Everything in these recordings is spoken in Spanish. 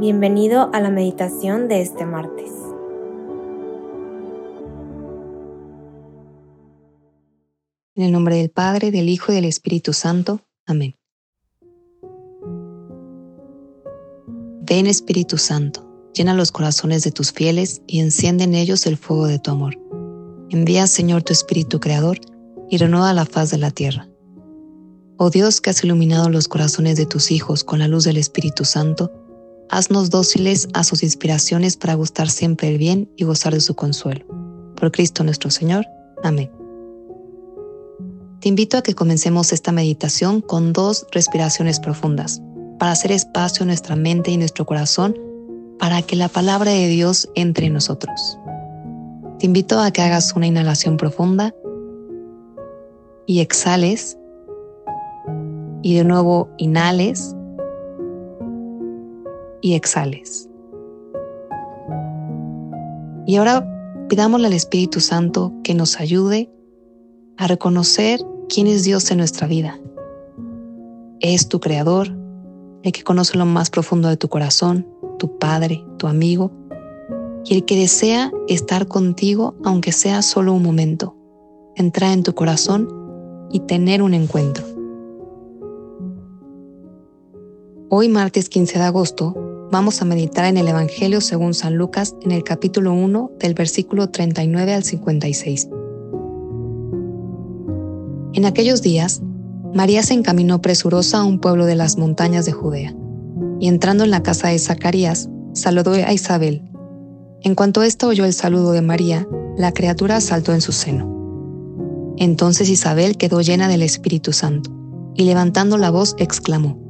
Bienvenido a la meditación de este martes. En el nombre del Padre, del Hijo y del Espíritu Santo. Amén. Ven Espíritu Santo, llena los corazones de tus fieles y enciende en ellos el fuego de tu amor. Envía, Señor, tu Espíritu Creador y renueva la faz de la tierra. Oh Dios que has iluminado los corazones de tus hijos con la luz del Espíritu Santo, haznos dóciles a sus inspiraciones para gustar siempre el bien y gozar de su consuelo. Por Cristo nuestro Señor. Amén. Te invito a que comencemos esta meditación con dos respiraciones profundas, para hacer espacio en nuestra mente y nuestro corazón para que la palabra de Dios entre en nosotros. Te invito a que hagas una inhalación profunda y exhales y de nuevo inhales y exhales. Y ahora pidámosle al Espíritu Santo que nos ayude a reconocer quién es Dios en nuestra vida. Es tu creador, el que conoce lo más profundo de tu corazón, tu Padre, tu amigo, y el que desea estar contigo aunque sea solo un momento, entrar en tu corazón y tener un encuentro. Hoy martes 15 de agosto vamos a meditar en el Evangelio según San Lucas en el capítulo 1 del versículo 39 al 56. En aquellos días, María se encaminó presurosa a un pueblo de las montañas de Judea, y entrando en la casa de Zacarías, saludó a Isabel. En cuanto ésta oyó el saludo de María, la criatura saltó en su seno. Entonces Isabel quedó llena del Espíritu Santo, y levantando la voz exclamó,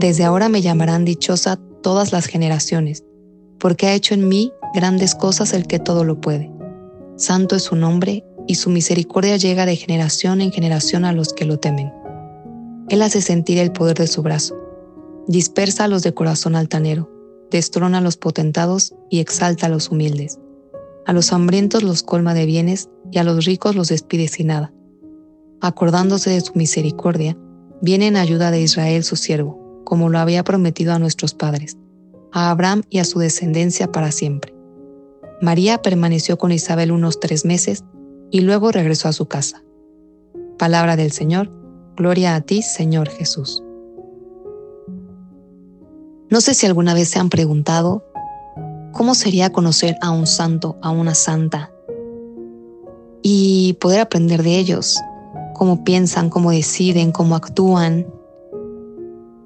Desde ahora me llamarán dichosa todas las generaciones, porque ha hecho en mí grandes cosas el que todo lo puede. Santo es su nombre, y su misericordia llega de generación en generación a los que lo temen. Él hace sentir el poder de su brazo, dispersa a los de corazón altanero, destrona a los potentados y exalta a los humildes. A los hambrientos los colma de bienes y a los ricos los despide sin nada. Acordándose de su misericordia, viene en ayuda de Israel su siervo como lo había prometido a nuestros padres, a Abraham y a su descendencia para siempre. María permaneció con Isabel unos tres meses y luego regresó a su casa. Palabra del Señor, gloria a ti, Señor Jesús. No sé si alguna vez se han preguntado cómo sería conocer a un santo, a una santa, y poder aprender de ellos, cómo piensan, cómo deciden, cómo actúan,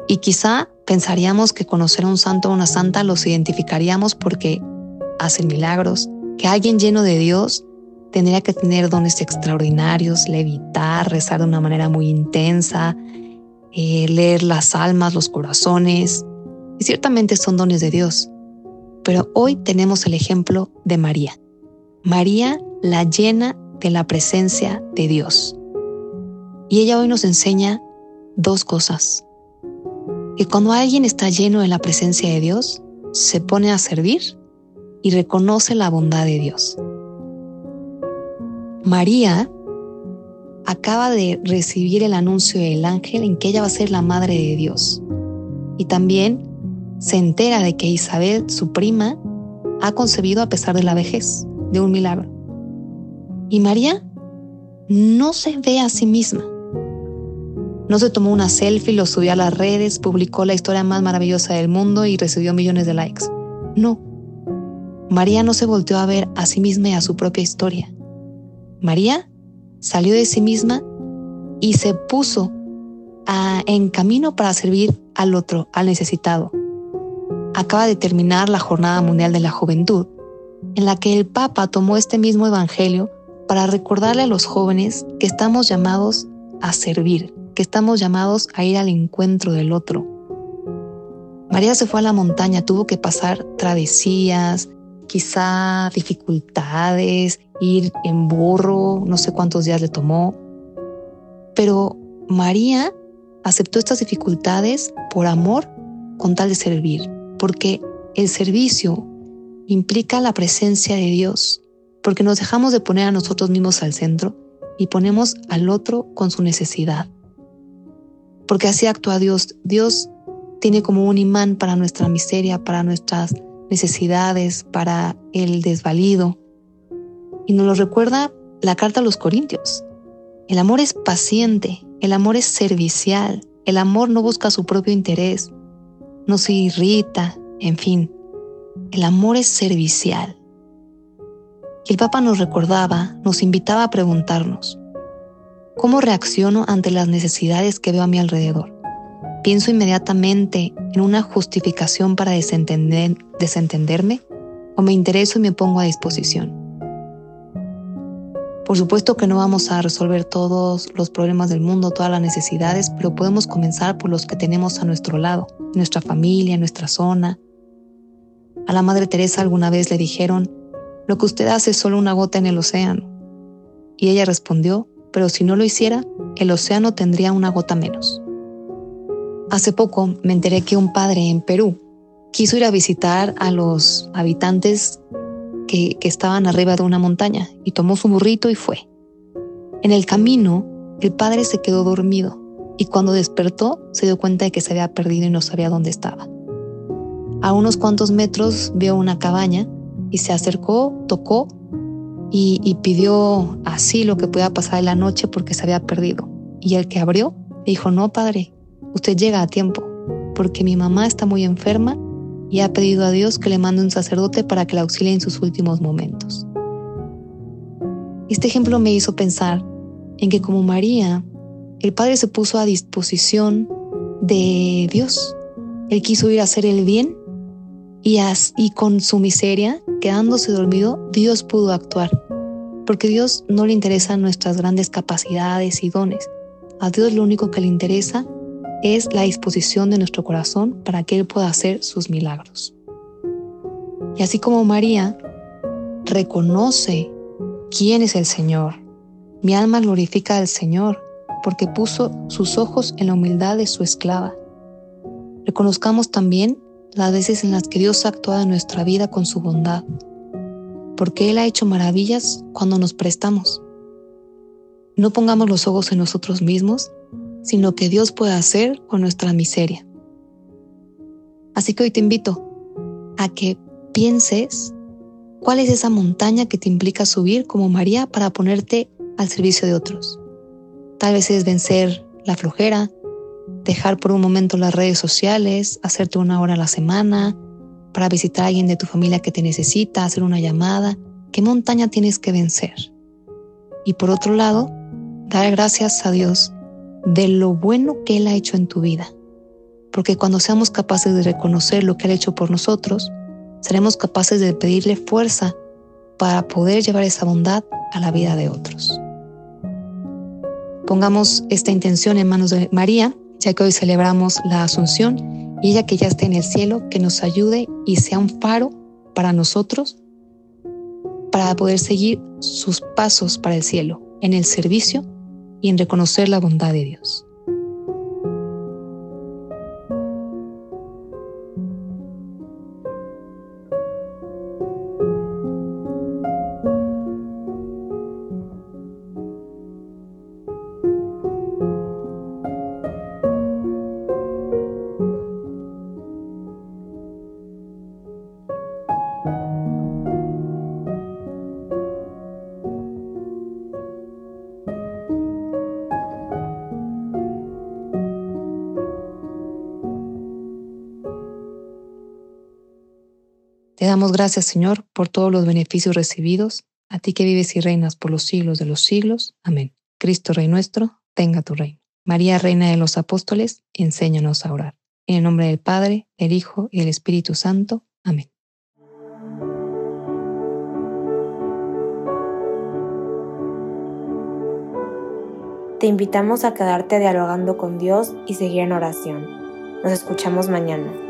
y quizá pensaríamos que conocer a un santo o una santa los identificaríamos porque hacen milagros, que alguien lleno de Dios tendría que tener dones extraordinarios, levitar, rezar de una manera muy intensa, eh, leer las almas, los corazones. Y ciertamente son dones de Dios. Pero hoy tenemos el ejemplo de María. María la llena de la presencia de Dios. Y ella hoy nos enseña dos cosas que cuando alguien está lleno de la presencia de Dios, se pone a servir y reconoce la bondad de Dios. María acaba de recibir el anuncio del ángel en que ella va a ser la madre de Dios. Y también se entera de que Isabel, su prima, ha concebido a pesar de la vejez, de un milagro. Y María no se ve a sí misma. No se tomó una selfie, lo subió a las redes, publicó la historia más maravillosa del mundo y recibió millones de likes. No. María no se volteó a ver a sí misma y a su propia historia. María salió de sí misma y se puso en camino para servir al otro, al necesitado. Acaba de terminar la Jornada Mundial de la Juventud, en la que el Papa tomó este mismo Evangelio para recordarle a los jóvenes que estamos llamados a servir, que estamos llamados a ir al encuentro del otro. María se fue a la montaña, tuvo que pasar travesías, quizá dificultades, ir en burro, no sé cuántos días le tomó. Pero María aceptó estas dificultades por amor con tal de servir, porque el servicio implica la presencia de Dios, porque nos dejamos de poner a nosotros mismos al centro y ponemos al otro con su necesidad. Porque así actúa Dios. Dios tiene como un imán para nuestra miseria, para nuestras necesidades, para el desvalido. Y nos lo recuerda la carta a los Corintios. El amor es paciente, el amor es servicial, el amor no busca su propio interés, no se irrita, en fin, el amor es servicial. Y el Papa nos recordaba, nos invitaba a preguntarnos, ¿cómo reacciono ante las necesidades que veo a mi alrededor? ¿Pienso inmediatamente en una justificación para desentender, desentenderme o me intereso y me pongo a disposición? Por supuesto que no vamos a resolver todos los problemas del mundo, todas las necesidades, pero podemos comenzar por los que tenemos a nuestro lado, nuestra familia, nuestra zona. A la Madre Teresa alguna vez le dijeron, lo que usted hace es solo una gota en el océano. Y ella respondió, pero si no lo hiciera, el océano tendría una gota menos. Hace poco me enteré que un padre en Perú quiso ir a visitar a los habitantes que, estaban arriba de una montaña y tomó su burrito y fue. En el camino, el padre se quedó dormido y cuando despertó se dio cuenta de que se había perdido y no sabía dónde estaba. A unos cuantos metros vio una cabaña y se acercó, tocó y, pidió así lo que pueda pasar en la noche porque se había perdido. Y el que abrió dijo, no, padre, usted llega a tiempo, porque mi mamá está muy enferma y ha pedido a Dios que le mande un sacerdote para que la auxilie en sus últimos momentos. Este ejemplo me hizo pensar en que como María, el Padre se puso a disposición de Dios. Él quiso ir a hacer el bien y, y con su miseria quedándose dormido, Dios pudo actuar. Porque a Dios no le interesan nuestras grandes capacidades y dones. A Dios lo único que le interesa es la disposición de nuestro corazón para que Él pueda hacer sus milagros. Y así como María reconoce quién es el Señor, mi alma glorifica al Señor porque puso sus ojos en la humildad de su esclava. Reconozcamos también las veces en las que Dios ha actuado en nuestra vida con su bondad, porque Él ha hecho maravillas cuando nos prestamos. No pongamos los ojos en nosotros mismos, sino que Dios puede hacer con nuestra miseria. Así que hoy te invito a que pienses cuál es esa montaña que te implica subir como María para ponerte al servicio de otros. Tal vez es vencer la flojera, dejar por un momento las redes sociales, hacerte una hora a la semana, para visitar a alguien de tu familia que te necesita, hacer una llamada. ¿Qué montaña tienes que vencer? Y por otro lado, dar gracias a Dios de lo bueno que Él ha hecho en tu vida. Porque cuando seamos capaces de reconocer lo que Él ha hecho por nosotros, seremos capaces de pedirle fuerza para poder llevar esa bondad a la vida de otros. Pongamos esta intención en manos de María ya que hoy celebramos la Asunción y ella que ya está en el cielo, que nos ayude y sea un faro para nosotros para poder seguir sus pasos para el cielo, en el servicio y en reconocer la bondad de Dios. Te damos gracias, Señor, por todos los beneficios recibidos, a ti que vives y reinas por los siglos de los siglos. Amén. Cristo, Rey nuestro, tenga tu reino. María, Reina de los Apóstoles, enséñanos a orar. En el nombre del Padre, del Hijo y del Espíritu Santo. Amén. Te invitamos a quedarte dialogando con Dios y seguir en oración. Nos escuchamos mañana.